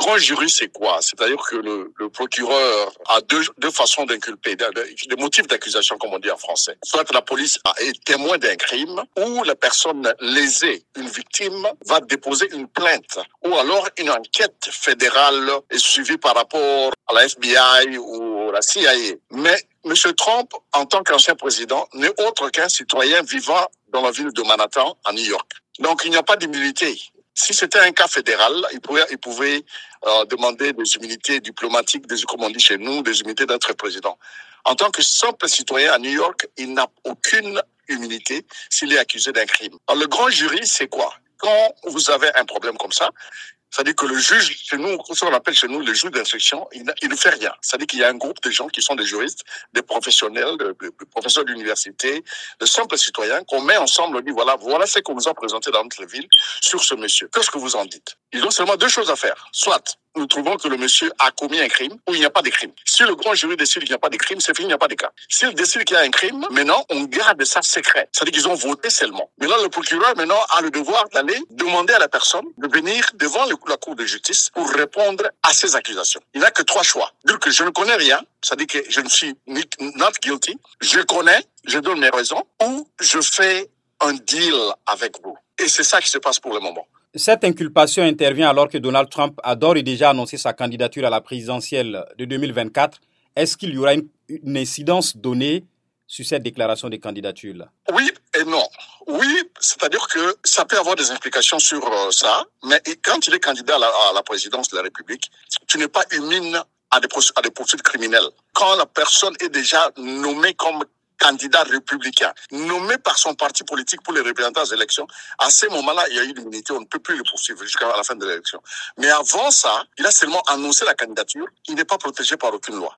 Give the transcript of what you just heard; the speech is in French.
grand jury, c'est quoi? C'est-à-dire que le, procureur a deux, deux façons d'inculper, des motifs d'accusation, comme on dit en français. Soit la police est témoin d'un crime, ou la personne lésée, une victime, va déposer une plainte, ou alors une enquête fédérale est suivie par rapport à la FBI ou la CIA. Mais M. Trump, en tant qu'ancien président, n'est autre qu'un citoyen vivant dans la ville de Manhattan, à New York. Donc, il n'y a pas d'immunité. Si c'était un cas fédéral, il pouvait, il pouvait euh, demander des immunités diplomatiques, des, comme on dit chez nous, des immunités d'être président. En tant que simple citoyen à New York, il n'a aucune immunité s'il est accusé d'un crime. Alors, le grand jury, c'est quoi? Quand vous avez un problème comme ça, c'est-à-dire que le juge, chez nous, ce qu'on appelle chez nous le juge d'instruction, il, ne fait rien. C'est-à-dire qu'il y a un groupe de gens qui sont des juristes, des professionnels, des, professeurs d'université, de simples citoyens qu'on met ensemble, on dit voilà, voilà ce qu'on vous a présenté dans notre ville sur ce monsieur. Qu'est-ce que vous en dites? Ils ont seulement deux choses à faire. Soit nous trouvons que le monsieur a commis un crime ou il n'y a pas de crime. Si le grand jury décide qu'il n'y a pas de crime, c'est fini, il n'y a pas de cas. S'il décide qu'il y a un crime, maintenant, on garde ça secret. C'est-à-dire qu'ils ont voté seulement. Maintenant, le procureur, maintenant, a le devoir d'aller demander à la personne de venir devant la Cour de justice pour répondre à ces accusations. Il n'a que trois choix. Dire que je ne connais rien, c'est-à-dire que je ne suis not guilty, je connais, je donne mes raisons, ou je fais un deal avec vous. Et c'est ça qui se passe pour le moment. Cette inculpation intervient alors que Donald Trump a d'ores et déjà annoncé sa candidature à la présidentielle de 2024. Est-ce qu'il y aura une, incidence donnée sur cette déclaration de candidature-là Oui et non. Oui, c'est-à-dire que ça peut avoir des implications sur euh, ça, mais quand il est candidat à la, présidence de la République, tu n'es pas humine à des, à des poursuites criminelles. Quand la personne est déjà nommée comme candidat républicain nommé par son parti politique pour les représentants aux élections, à ce moment-là, il y a eu l'immunité, on ne peut plus le poursuivre jusqu'à la fin de l'élection. Mais avant ça, il a seulement annoncé la candidature, il n'est pas protégé par aucune loi.